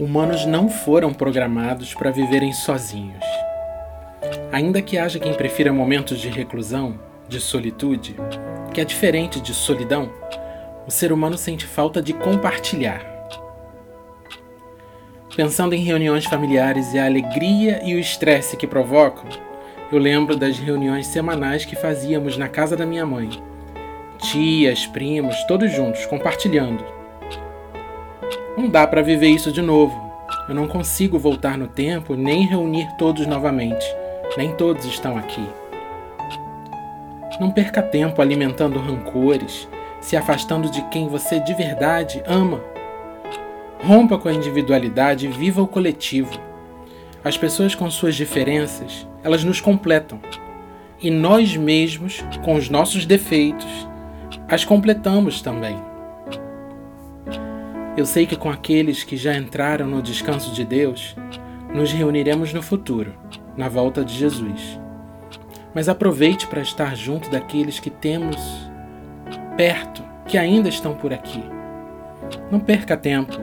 Humanos não foram programados para viverem sozinhos. Ainda que haja quem prefira momentos de reclusão, de solitude, que é diferente de solidão, o ser humano sente falta de compartilhar. Pensando em reuniões familiares e a alegria e o estresse que provocam, eu lembro das reuniões semanais que fazíamos na casa da minha mãe. Tias, primos, todos juntos, compartilhando. Não dá para viver isso de novo. Eu não consigo voltar no tempo nem reunir todos novamente. Nem todos estão aqui. Não perca tempo alimentando rancores, se afastando de quem você de verdade ama. Rompa com a individualidade e viva o coletivo. As pessoas com suas diferenças, elas nos completam. E nós mesmos, com os nossos defeitos, as completamos também. Eu sei que com aqueles que já entraram no descanso de Deus, nos reuniremos no futuro, na volta de Jesus. Mas aproveite para estar junto daqueles que temos perto, que ainda estão por aqui. Não perca tempo